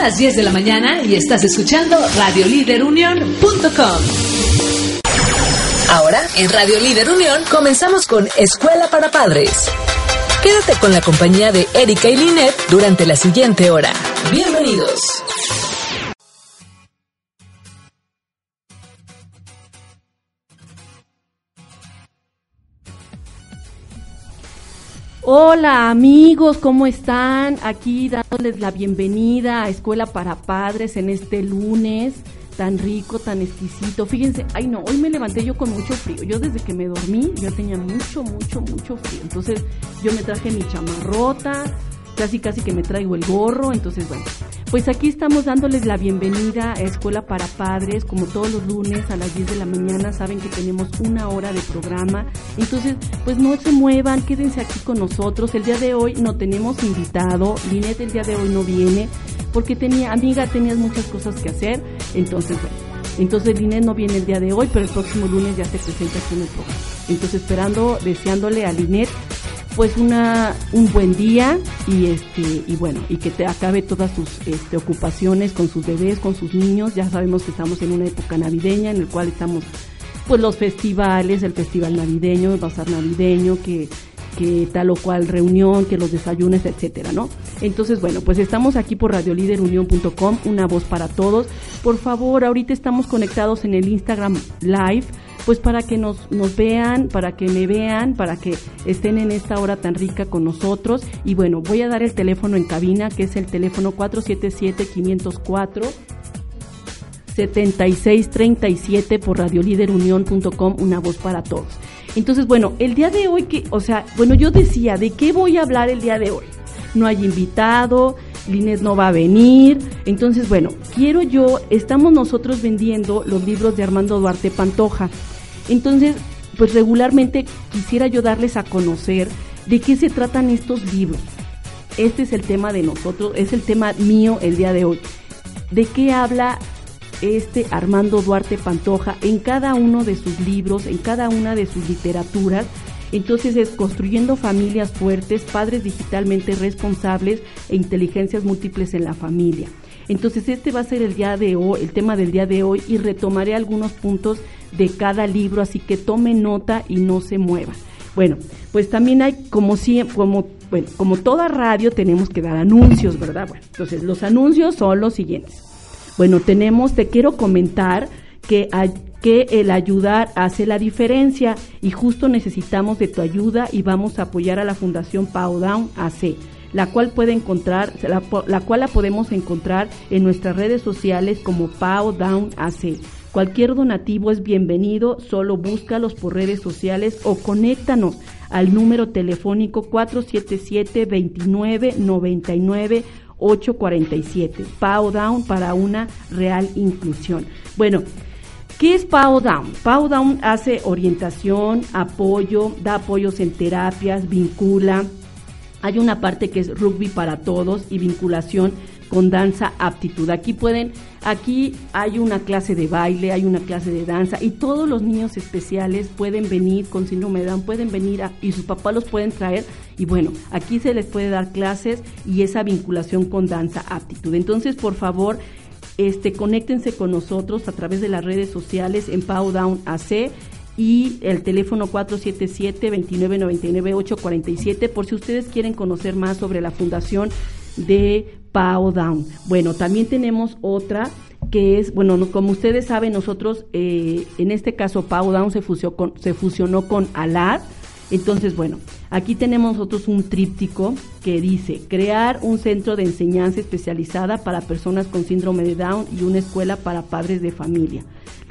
las 10 de la mañana y estás escuchando radioliderunión.com. Ahora, en Radio Líder Unión, comenzamos con Escuela para Padres. Quédate con la compañía de Erika y Linet durante la siguiente hora. Bienvenidos. Hola amigos, ¿cómo están? Aquí dándoles la bienvenida a Escuela para Padres en este lunes tan rico, tan exquisito. Fíjense, ay no, hoy me levanté yo con mucho frío. Yo desde que me dormí, yo tenía mucho, mucho, mucho frío. Entonces yo me traje mi chamarrota, casi casi que me traigo el gorro, entonces bueno, pues aquí estamos dándoles la bienvenida a Escuela para Padres, como todos los lunes a las 10 de la mañana, saben que tenemos una hora de programa, entonces pues no se muevan, quédense aquí con nosotros, el día de hoy no tenemos invitado, Linet el día de hoy no viene, porque tenía, amiga, tenías muchas cosas que hacer, entonces bueno, entonces Linet no viene el día de hoy, pero el próximo lunes ya se presenta aquí en el programa. Entonces esperando, deseándole a Linet pues una un buen día y este y bueno y que te acabe todas sus este, ocupaciones con sus bebés con sus niños ya sabemos que estamos en una época navideña en el cual estamos pues los festivales el festival navideño el bazar navideño que que tal o cual reunión, que los desayunes, etcétera, ¿no? Entonces, bueno, pues estamos aquí por radioliderunión.com, una voz para todos. Por favor, ahorita estamos conectados en el Instagram Live pues para que nos, nos vean, para que me vean, para que estén en esta hora tan rica con nosotros. Y bueno, voy a dar el teléfono en cabina, que es el teléfono 477-504. 7637 por radioliderunión.com, una voz para todos. Entonces, bueno, el día de hoy que, o sea, bueno, yo decía, ¿de qué voy a hablar el día de hoy? No hay invitado, Linet no va a venir. Entonces, bueno, quiero yo, estamos nosotros vendiendo los libros de Armando Duarte Pantoja. Entonces, pues regularmente quisiera yo darles a conocer de qué se tratan estos libros. Este es el tema de nosotros, es el tema mío el día de hoy. ¿De qué habla este Armando Duarte Pantoja en cada uno de sus libros, en cada una de sus literaturas? Entonces es construyendo familias fuertes, padres digitalmente responsables e inteligencias múltiples en la familia. Entonces este va a ser el día de hoy, el tema del día de hoy y retomaré algunos puntos de cada libro, así que tome nota y no se mueva. Bueno, pues también hay como como bueno, como toda radio tenemos que dar anuncios, ¿verdad? Bueno, entonces los anuncios son los siguientes. Bueno, tenemos, te quiero comentar que que el ayudar hace la diferencia y justo necesitamos de tu ayuda y vamos a apoyar a la Fundación Pau Down AC la cual puede encontrar, la, cual la podemos encontrar en nuestras redes sociales como Pau Down AC. Cualquier donativo es bienvenido, solo búscalos por redes sociales o conéctanos al número telefónico 477 29 99 847. Pau Down para una real inclusión. Bueno, ¿Qué es Pau Down? Pau Down hace orientación, apoyo, da apoyos en terapias, vincula. Hay una parte que es rugby para todos y vinculación con danza aptitud. Aquí pueden, aquí hay una clase de baile, hay una clase de danza y todos los niños especiales pueden venir con síndrome de Down, pueden venir y sus papás los pueden traer y bueno, aquí se les puede dar clases y esa vinculación con danza aptitud. Entonces, por favor, este, conéctense con nosotros a través de las redes sociales en Pau Down AC y el teléfono 477-2999-847 por si ustedes quieren conocer más sobre la fundación de Pau Down. Bueno, también tenemos otra que es, bueno, como ustedes saben, nosotros, eh, en este caso, Pau Down se, con, se fusionó con Alad entonces, bueno, aquí tenemos nosotros un tríptico que dice crear un centro de enseñanza especializada para personas con síndrome de Down y una escuela para padres de familia,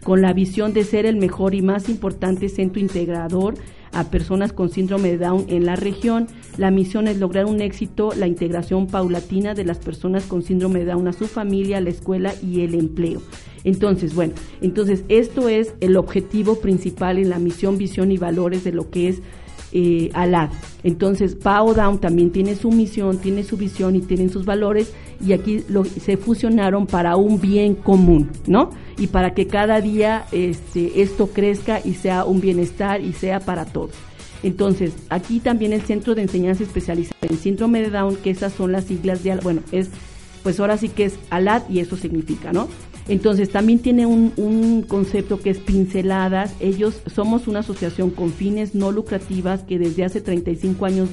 con la visión de ser el mejor y más importante centro integrador a personas con síndrome de Down en la región. La misión es lograr un éxito, la integración paulatina de las personas con síndrome de Down a su familia, la escuela y el empleo. Entonces, bueno, entonces esto es el objetivo principal en la misión, visión y valores de lo que es eh, Alad. Entonces, Pau Down también tiene su misión, tiene su visión y tienen sus valores y aquí se fusionaron para un bien común, ¿no? Y para que cada día este, esto crezca y sea un bienestar y sea para todos. Entonces, aquí también el Centro de Enseñanza Especializada en Síndrome de Down, que esas son las siglas de, bueno, es pues ahora sí que es alad y eso significa, ¿no? Entonces también tiene un, concepto que es pinceladas. Ellos somos una asociación con fines no lucrativas que desde hace 35 años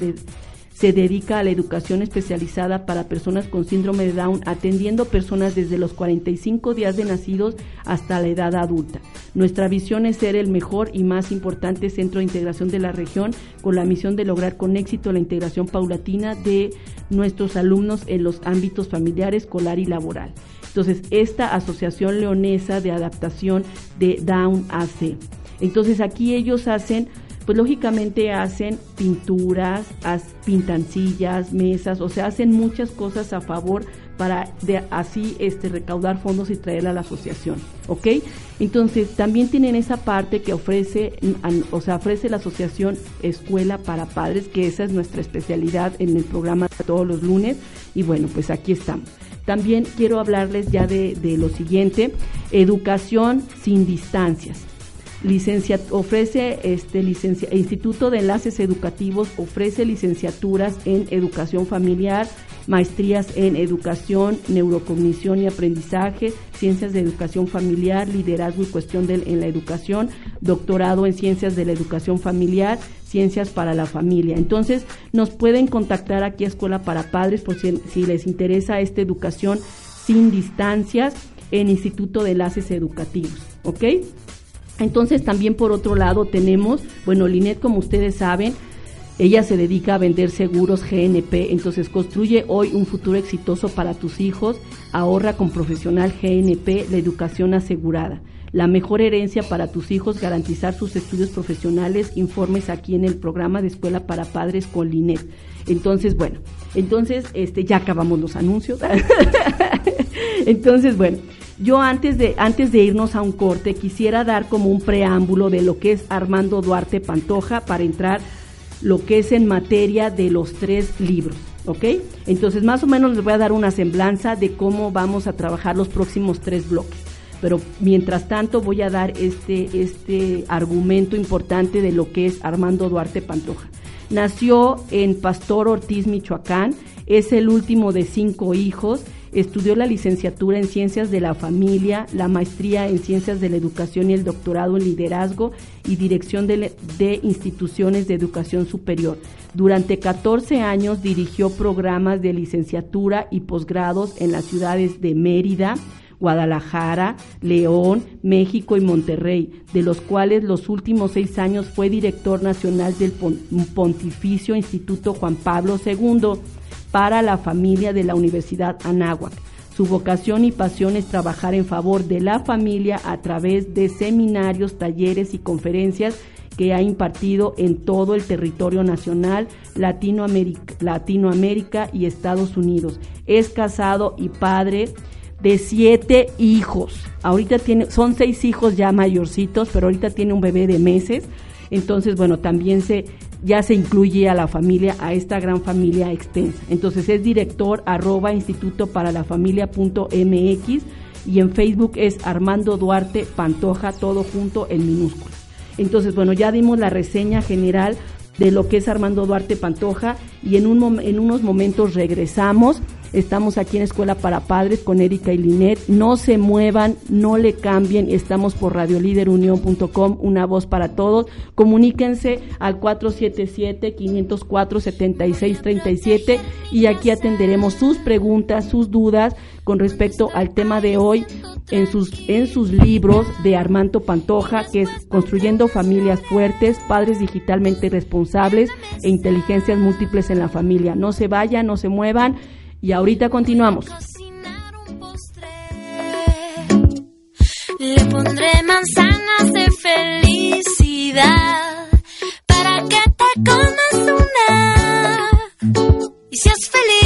se dedica a la educación especializada para personas con síndrome de Down, atendiendo personas desde los 45 días de nacidos hasta la edad adulta. Nuestra visión es ser el mejor y más importante centro de integración de la región con la misión de lograr con éxito la integración paulatina de nuestros alumnos en los ámbitos familiar, escolar y laboral. Entonces, esta Asociación Leonesa de Adaptación de Down AC. Entonces, aquí ellos hacen pues lógicamente hacen pinturas, pintan sillas, mesas, o sea, hacen muchas cosas a favor para de así este recaudar fondos y traerla a la asociación, ¿ok? Entonces también tienen esa parte que ofrece, o sea, ofrece la asociación Escuela para Padres, que esa es nuestra especialidad en el programa todos los lunes, y bueno, pues aquí estamos. También quiero hablarles ya de, lo siguiente, educación sin distancias. Licencia, ofrece este licencia, Instituto de Enlaces Educativos ofrece licenciaturas en educación familiar, maestrías en educación, neurocognición y aprendizaje, ciencias de educación familiar, liderazgo y cuestión de, en la educación, doctorado en ciencias de la educación familiar, ciencias para la familia. Entonces, nos pueden contactar aquí a Escuela para Padres por si, si les interesa esta educación sin distancias en Instituto de Enlaces Educativos, ¿ok? Entonces también por otro lado tenemos, bueno, Linet como ustedes saben, ella se dedica a vender seguros GNP, entonces construye hoy un futuro exitoso para tus hijos, ahorra con profesional GNP la educación asegurada. La mejor herencia para tus hijos, garantizar sus estudios profesionales, informes aquí en el programa de Escuela para Padres con Linet. Entonces, bueno, entonces este ya acabamos los anuncios. entonces, bueno, yo antes de, antes de irnos a un corte quisiera dar como un preámbulo de lo que es Armando Duarte Pantoja para entrar lo que es en materia de los tres libros. ¿Ok? Entonces más o menos les voy a dar una semblanza de cómo vamos a trabajar los próximos tres bloques. Pero mientras tanto voy a dar este, este argumento importante de lo que es Armando Duarte Pantoja. Nació en Pastor Ortiz, Michoacán, es el último de cinco hijos Estudió la licenciatura en Ciencias de la Familia, la maestría en Ciencias de la Educación y el doctorado en Liderazgo y Dirección de, Instituciones de Educación Superior. Durante 14 años dirigió programas de licenciatura y posgrados en las ciudades de Mérida, Guadalajara, León, México y Monterrey, de los cuales los últimos seis años fue director nacional del Pontificio Instituto Juan Pablo II para la familia de la Universidad Anáhuac. Su vocación y pasión es trabajar en favor de la familia a través de seminarios, talleres y conferencias que ha impartido en todo el territorio nacional, Latinoamérica, y Estados Unidos. Es casado y padre de siete hijos. Ahorita tiene, son seis hijos ya mayorcitos, pero ahorita tiene un bebé de meses. Entonces, bueno, también se ya se incluye a la familia, a esta gran familia extensa. Entonces es director arroba instituto para la familia mx y en Facebook es Armando Duarte Pantoja, todo junto en minúsculas. Entonces, bueno, ya dimos la reseña general de lo que es Armando Duarte Pantoja y en, un, en unos momentos regresamos Estamos aquí en Escuela para Padres con Erika y Linet. No se muevan, no le cambien. Estamos por radioliderunión.com, una voz para todos. Comuníquense al 477-504-7637 y aquí atenderemos sus preguntas, sus dudas con respecto al tema de hoy en sus, en sus libros de Armando Pantoja, que es Construyendo Familias Fuertes, Padres Digitalmente Responsables e Inteligencias Múltiples en la Familia. No se vayan, no se muevan. Y ahorita continuamos. Le pondré manzanas de felicidad para que te comas una. Y seas feliz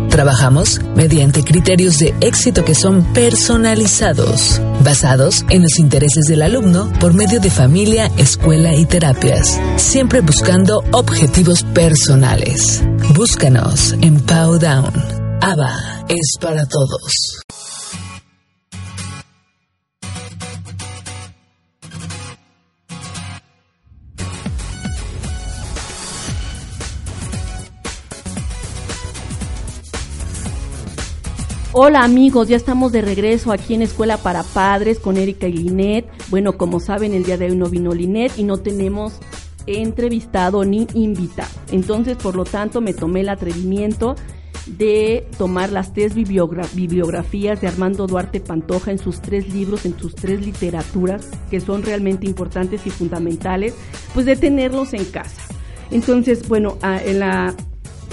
Trabajamos mediante criterios de éxito que son personalizados, basados en los intereses del alumno por medio de familia, escuela y terapias, siempre buscando objetivos personales. Búscanos en Powdown. ABA es para todos. Hola amigos, ya estamos de regreso aquí en Escuela para Padres con Erika y Linet. Bueno, como saben, el día de hoy no vino Linet y no tenemos entrevistado ni invitado. Entonces, por lo tanto, me tomé el atrevimiento de tomar las tres bibliogra- bibliografías de Armando Duarte Pantoja en sus tres libros, en sus tres literaturas, que son realmente importantes y fundamentales, pues de tenerlos en casa. Entonces, bueno, en la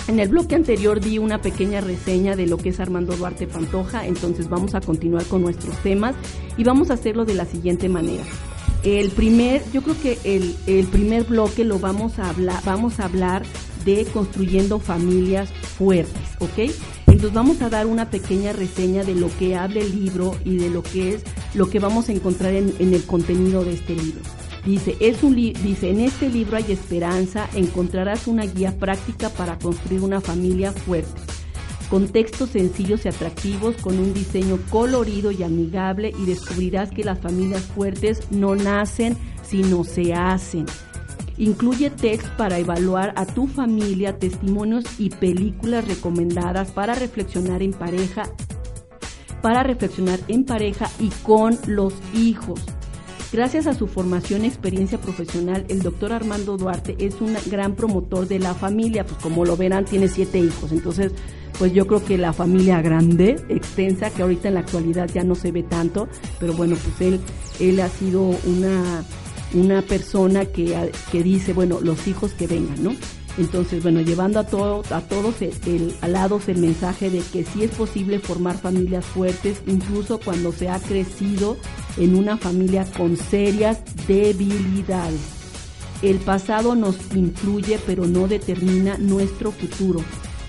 en el bloque anterior di una pequeña reseña de lo que es Armando Duarte Pantoja, entonces vamos a continuar con nuestros temas y vamos a hacerlo de la siguiente manera. El primer, yo creo que el, el primer bloque lo vamos a hablar, vamos a hablar de construyendo familias fuertes, ¿ok? Entonces vamos a dar una pequeña reseña de lo que habla el libro y de lo que es lo que vamos a encontrar en, en el contenido de este libro. Dice, es un dice, en este libro hay esperanza, encontrarás una guía práctica para construir una familia fuerte, con textos sencillos y atractivos, con un diseño colorido y amigable y descubrirás que las familias fuertes no nacen, sino se hacen. Incluye text para evaluar a tu familia, testimonios y películas recomendadas para reflexionar en pareja, para reflexionar en pareja y con los hijos. Gracias a su formación y experiencia profesional, el doctor Armando Duarte es un gran promotor de la familia, pues como lo verán tiene siete hijos, entonces pues yo creo que la familia grande, extensa, que ahorita en la actualidad ya no se ve tanto, pero bueno, pues él, él ha sido una, una persona que, que dice, bueno, los hijos que vengan, ¿no? Entonces, bueno, llevando a, todo, a todos el, el- al lado el mensaje de que sí es posible formar familias fuertes, incluso cuando se ha crecido en una familia con serias debilidades. El pasado nos influye pero no determina nuestro futuro.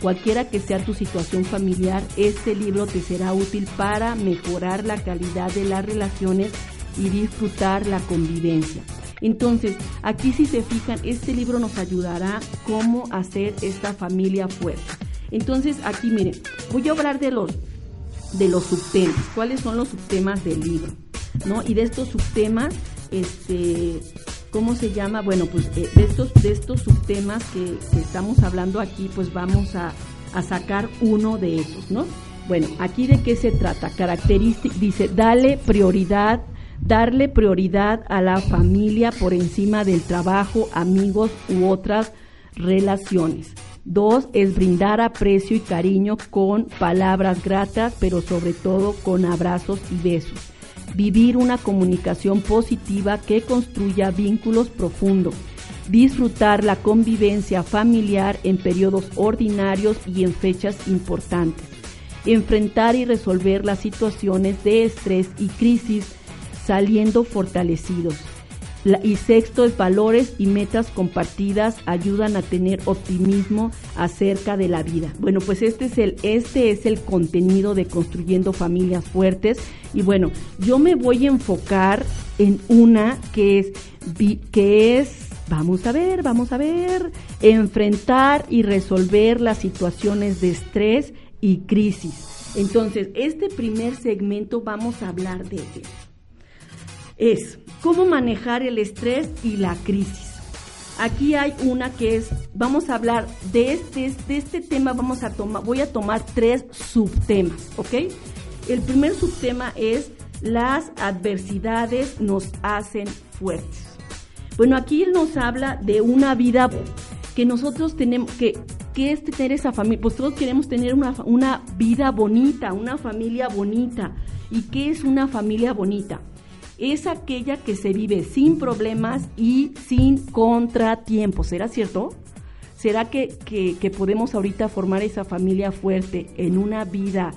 Cualquiera que sea tu situación familiar, este libro te será útil para mejorar la calidad de las relaciones y disfrutar la convivencia. Entonces, aquí si se fijan, este libro nos ayudará cómo hacer esta familia fuerte. Entonces, aquí miren, voy a hablar de los de los subtemas, cuáles son los subtemas del libro, ¿no? Y de estos subtemas, este, ¿cómo se llama? Bueno, pues eh, de estos de estos subtemas que, estamos hablando aquí, pues vamos a, a sacar uno de esos, ¿no? Bueno, aquí de qué se trata? Característica, dice, dale prioridad, darle prioridad a la familia por encima del trabajo, amigos u otras relaciones. Dos es brindar aprecio y cariño con palabras gratas, pero sobre todo con abrazos y besos. Vivir una comunicación positiva que construya vínculos profundos. Disfrutar la convivencia familiar en periodos ordinarios y en fechas importantes. Enfrentar y resolver las situaciones de estrés y crisis saliendo fortalecidos. Y sexto es valores y metas compartidas ayudan a tener optimismo acerca de la vida. Bueno, pues este es el este es el contenido de construyendo familias fuertes y bueno, yo me voy a enfocar en una que es que es vamos a ver, vamos a ver, enfrentar y resolver las situaciones de estrés y crisis. Entonces, este primer segmento vamos a hablar de es cómo manejar el estrés y la crisis. Aquí hay una que es, vamos a hablar de este, de este tema, vamos a tomar, voy a tomar tres subtemas, ¿ok? El primer subtema es las adversidades nos hacen fuertes. Bueno, aquí él nos habla de una vida que nosotros tenemos, que, que es tener esa familia, pues todos queremos tener una, una vida bonita, una familia bonita. ¿Y qué es una familia bonita? Es aquella que se vive sin problemas y sin contratiempos. ¿Será cierto? ¿Será que, que, podemos ahorita formar esa familia fuerte en una vida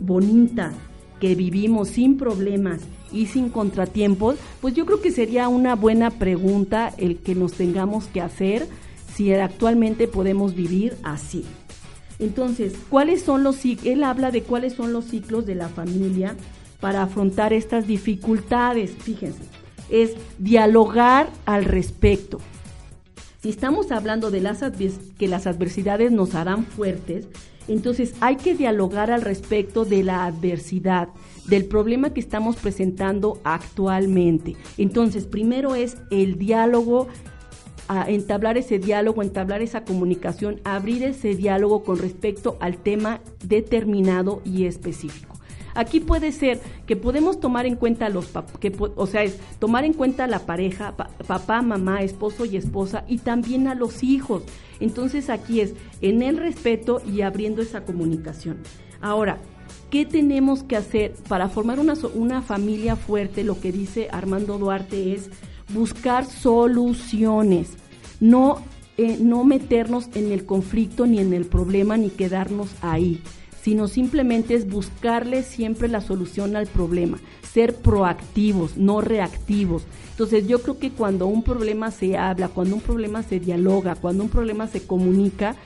bonita que vivimos sin problemas y sin contratiempos? Pues yo creo que sería una buena pregunta el que nos tengamos que hacer si actualmente podemos vivir así. Entonces, ¿cuáles son los él habla de cuáles son los ciclos de la familia para afrontar estas dificultades? Fíjense, es dialogar al respecto. Si estamos hablando de las que las adversidades nos harán fuertes, entonces hay que dialogar al respecto de la adversidad, del problema que estamos presentando actualmente. Entonces, primero es el diálogo entablar ese diálogo, entablar esa comunicación, abrir ese diálogo con respecto al tema determinado y específico. Aquí puede ser que podemos tomar en cuenta los que o sea, es tomar en cuenta la pareja, pa- papá, mamá, esposo y esposa y también a los hijos. Entonces aquí es en el respeto y abriendo esa comunicación. Ahora, ¿qué tenemos que hacer para formar una, una familia fuerte? Lo que dice Armando Duarte es buscar soluciones, no, eh, no meternos en el conflicto ni en el problema ni quedarnos ahí, sino simplemente es buscarle siempre la solución al problema, ser proactivos, no reactivos. Entonces yo creo que cuando un problema se habla, cuando un problema se dialoga, cuando un problema se comunica,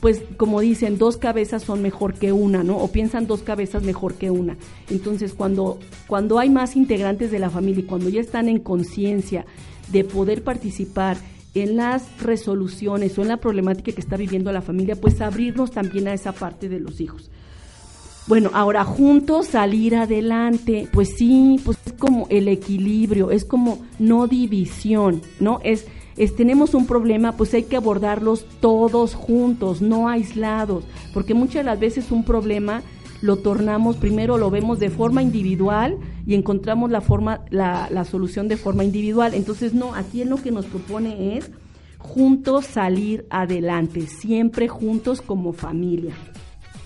pues como dicen, dos cabezas son mejor que una, ¿no? O piensan dos cabezas mejor que una. Entonces, cuando, cuando hay más integrantes de la familia y cuando ya están en conciencia de poder participar en las resoluciones o en la problemática que está viviendo la familia, pues abrirnos también a esa parte de los hijos. Bueno, ahora juntos salir adelante, pues sí, pues es como el equilibrio, es como no división, ¿no? Es, es tenemos un problema, pues hay que abordarlos todos juntos, no aislados, porque muchas las veces un problema lo tornamos, primero lo vemos de forma individual y encontramos la forma, la, la solución de forma individual. Entonces, no, aquí en lo que nos propone es juntos salir adelante, siempre juntos como familia.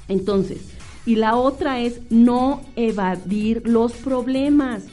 Entonces, y la otra es no evadir los problemas.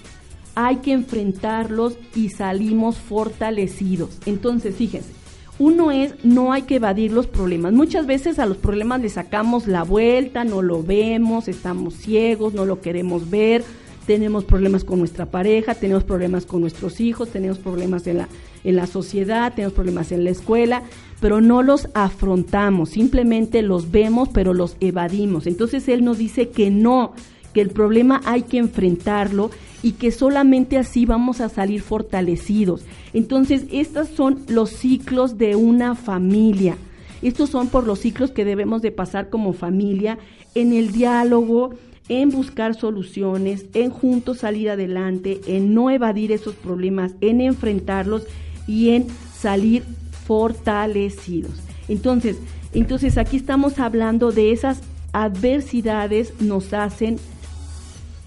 Hay que enfrentarlos y salimos fortalecidos. Entonces, fíjense, uno es no hay que evadir los problemas. Muchas veces a los problemas le sacamos la vuelta, no lo vemos, estamos ciegos, no lo queremos ver, tenemos problemas con nuestra pareja, tenemos problemas con nuestros hijos, tenemos problemas en la, en la sociedad, tenemos problemas en la escuela, pero no los afrontamos, simplemente los vemos, pero los evadimos. Entonces él nos dice que no, que el problema hay que enfrentarlo y que solamente así vamos a salir fortalecidos. Entonces, estos son los ciclos de una familia. Estos son por los ciclos que debemos de pasar como familia en el diálogo, en buscar soluciones, en juntos salir adelante, en no evadir esos problemas, en enfrentarlos y en salir fortalecidos. Entonces, entonces aquí estamos hablando de esas adversidades nos hacen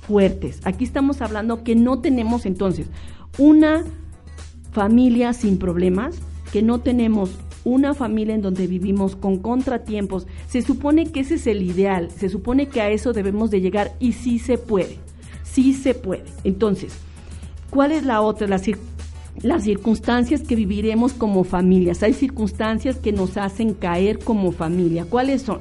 fuertes. Aquí estamos hablando que no tenemos entonces una familia sin problemas, que no tenemos una familia en donde vivimos con contratiempos, se supone que ese es el ideal, se supone que a eso debemos de llegar y sí se puede, sí se puede. Entonces, ¿cuál es la otra? La las circunstancias que viviremos como familias. Hay circunstancias que nos hacen caer como familia. ¿Cuáles son?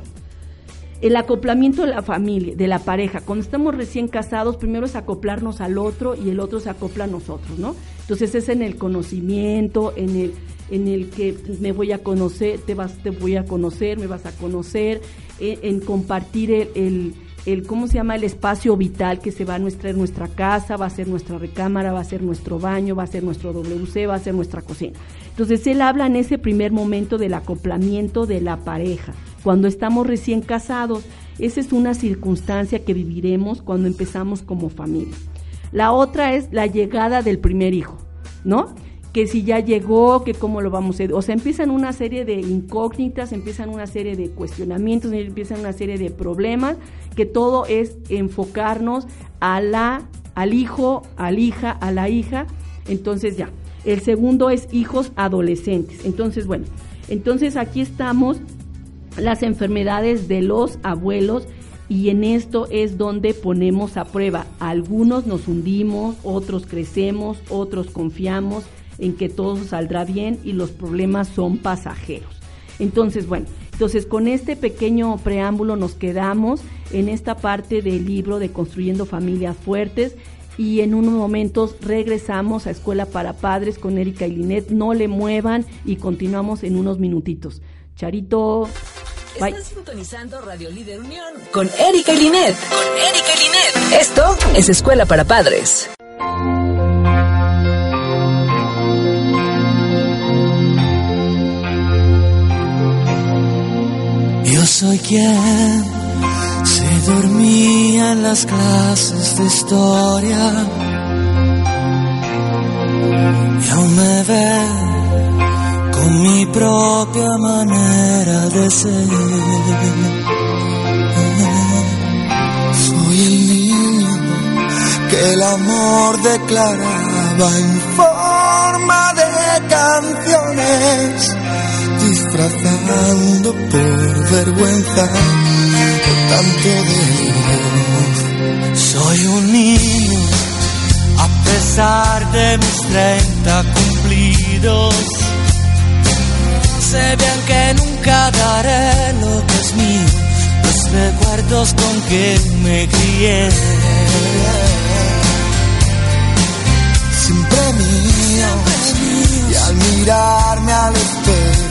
El acoplamiento de la familia, de la pareja. Cuando estamos recién casados, primero es acoplarnos al otro y el otro se acopla a nosotros, ¿no? Entonces es en el conocimiento, en el, en el que me voy a conocer, te vas, te voy a conocer, me vas a conocer, en, en compartir el, el, el, ¿cómo se llama? El espacio vital que se va a nuestra, nuestra casa, va a ser nuestra recámara, va a ser nuestro baño, va a ser nuestro WC, va a ser nuestra cocina. Entonces él habla en ese primer momento del acoplamiento de la pareja. Cuando estamos recién casados, esa es una circunstancia que viviremos cuando empezamos como familia. La otra es la llegada del primer hijo, ¿no? Que si ya llegó, que cómo lo vamos a... O sea, empiezan una serie de incógnitas, empiezan una serie de cuestionamientos, empiezan una serie de problemas, que todo es enfocarnos a la, al hijo, a la hija, a la hija. Entonces ya. El segundo es hijos adolescentes. Entonces, bueno, entonces aquí estamos las enfermedades de los abuelos y en esto es donde ponemos a prueba. Algunos nos hundimos, otros crecemos, otros confiamos en que todo saldrá bien y los problemas son pasajeros. Entonces, bueno, entonces con este pequeño preámbulo nos quedamos en esta parte del libro de Construyendo Familias Fuertes y en unos momentos regresamos a Escuela para Padres con Erika y Linet. No le muevan y continuamos en unos minutitos. Charito. Bye. Sintonizando Radio Líder Unión con Erika y. Con Erika y Linet. Esto es Escuela para Padres. Soy quien se dormía en las clases de historia. Y aún me ve con mi propia manera de ser. Soy el niño que el amor declaraba en forma de canciones disfrazando por vergüenza por tanto de Soy un niño a pesar de mis 30 cumplidos. Sé bien que nunca daré lo que es mío, los recuerdos con que me crié. Siempre mío, y al mirarme al espejo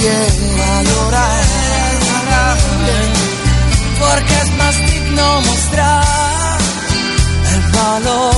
quiera llorar. Porque es más digno mostrar el valor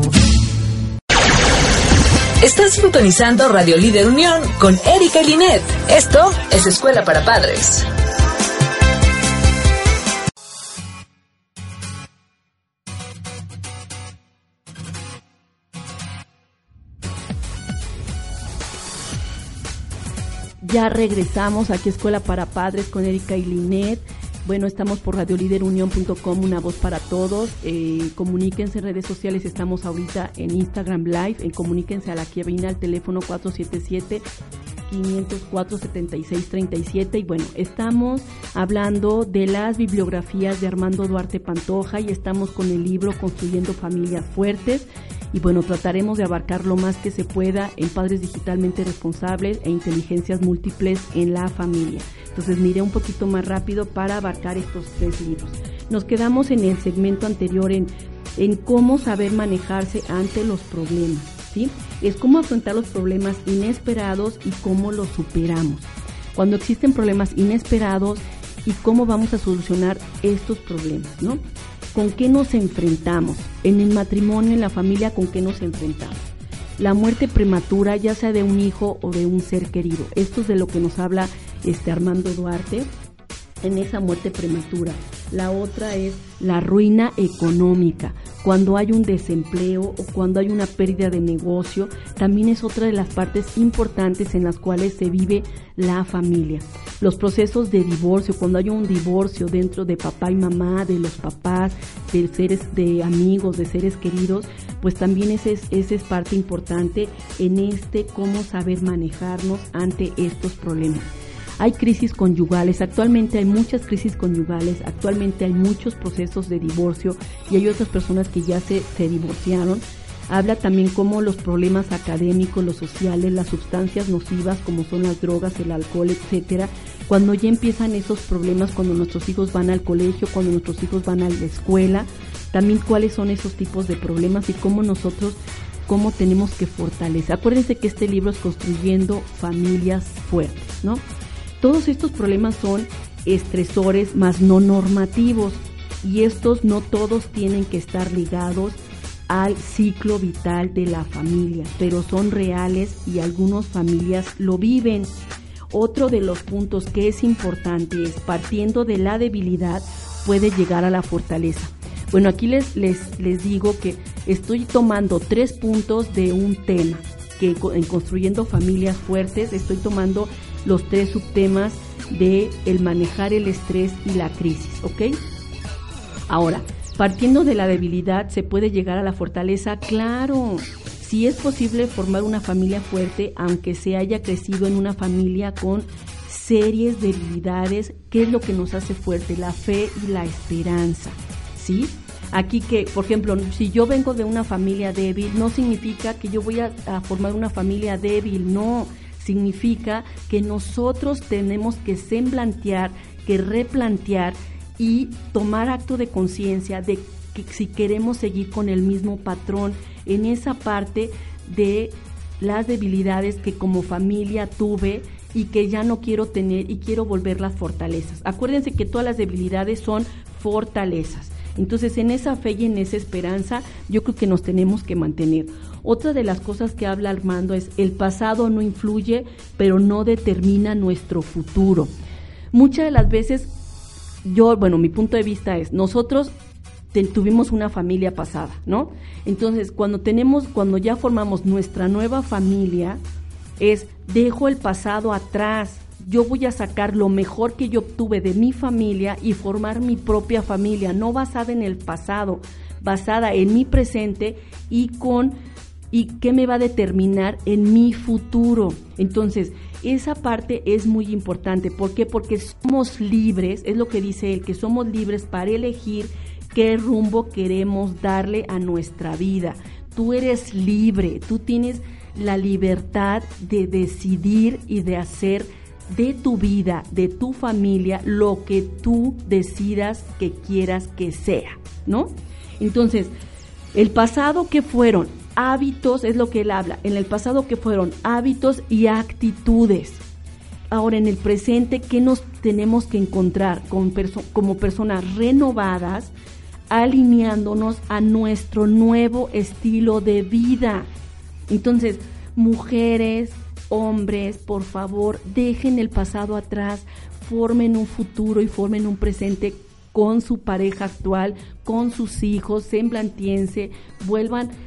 Estás sintonizando Radio Líder Unión con Erika y Linet. Esto es Escuela para Padres. Ya regresamos aquí a Escuela para Padres con Erika y Linet. Bueno, estamos por radioliderunión.com, una voz para todos. Eh, comuníquense en redes sociales, estamos ahorita en Instagram Live. Eh, comuníquense a la cabina al teléfono 477 504 7637 y bueno, estamos hablando de las bibliografías de Armando Duarte Pantoja y estamos con el libro Construyendo Familias Fuertes y bueno, trataremos de abarcar lo más que se pueda en padres digitalmente responsables e inteligencias múltiples en la familia. Entonces miré un poquito más rápido para abarcar estos tres libros. Nos quedamos en el segmento anterior en, en cómo saber manejarse ante los problemas. ¿sí? Es cómo afrontar los problemas inesperados y cómo los superamos. Cuando existen problemas inesperados y cómo vamos a solucionar estos problemas, ¿no? ¿Con qué nos enfrentamos? En el matrimonio, en la familia, ¿con qué nos enfrentamos? La muerte prematura, ya sea de un hijo o de un ser querido. Esto es de lo que nos habla este Armando Duarte en esa muerte prematura. La otra es la ruina económica. Cuando hay un desempleo o cuando hay una pérdida de negocio, también es otra de las partes importantes en las cuales se vive la familia. Los procesos de divorcio, cuando hay un divorcio dentro de papá y mamá, de los papás, de seres, de amigos, de seres queridos, pues también ese es, ese es parte importante en este cómo saber manejarnos ante estos problemas. Hay crisis conyugales, actualmente hay muchas crisis conyugales, actualmente hay muchos procesos de divorcio y hay otras personas que ya se, se divorciaron. Habla también cómo los problemas académicos, los sociales, las sustancias nocivas como son las drogas, el alcohol, etcétera, cuando ya empiezan esos problemas, cuando nuestros hijos van al colegio, cuando nuestros hijos van a la escuela, también cuáles son esos tipos de problemas y cómo nosotros cómo tenemos que fortalecer. Acuérdense que este libro es construyendo familias fuertes, ¿no? Todos estos problemas son estresores más no normativos y estos no todos tienen que estar ligados al ciclo vital de la familia, pero son reales y algunas familias lo viven. Otro de los puntos que es importante es partiendo de la debilidad puede llegar a la fortaleza. Bueno, aquí les, les, les digo que estoy tomando tres puntos de un tema, que en construyendo familias fuertes estoy tomando los tres subtemas de el manejar el estrés y la crisis, ¿ok? Ahora, partiendo de la debilidad, ¿se puede llegar a la fortaleza? Claro, sí es posible formar una familia fuerte, aunque se haya crecido en una familia con serias debilidades. ¿Qué es lo que nos hace fuerte? La fe y la esperanza, ¿sí? Aquí que, por ejemplo, si yo vengo de una familia débil, no significa que yo voy a, a formar una familia débil, no significa que nosotros tenemos que semblantear, que replantear y tomar acto de conciencia de que si queremos seguir con el mismo patrón en esa parte de las debilidades que como familia tuve y que ya no quiero tener y quiero volver las fortalezas. Acuérdense que todas las debilidades son fortalezas. Entonces, en esa fe y en esa esperanza, yo creo que nos tenemos que mantener. Otra de las cosas que habla Armando es el pasado no influye, pero no determina nuestro futuro. Muchas de las veces, yo, bueno, mi punto de vista es, nosotros tuvimos una familia pasada, ¿no? Entonces, cuando tenemos, cuando ya formamos nuestra nueva familia, es dejo el pasado atrás. Yo voy a sacar lo mejor que yo obtuve de mi familia y formar mi propia familia, no basada en el pasado, basada en mi presente y con y qué me va a determinar en mi futuro. Entonces, esa parte es muy importante. ¿Por qué? Porque somos libres, es lo que dice él, que somos libres para elegir qué rumbo queremos darle a nuestra vida. Tú eres libre, tú tienes la libertad de decidir y de hacer de tu vida, de tu familia, lo que tú decidas que quieras que sea, ¿no? Entonces, el pasado que fueron hábitos, es lo que él habla, en el pasado que fueron hábitos y actitudes. Ahora, en el presente, ¿qué nos tenemos que encontrar como personas renovadas, alineándonos a nuestro nuevo estilo de vida? Entonces, mujeres, hombres, por favor, dejen el pasado atrás, formen un futuro y formen un presente con su pareja actual, con sus hijos, semblantiense, vuelvan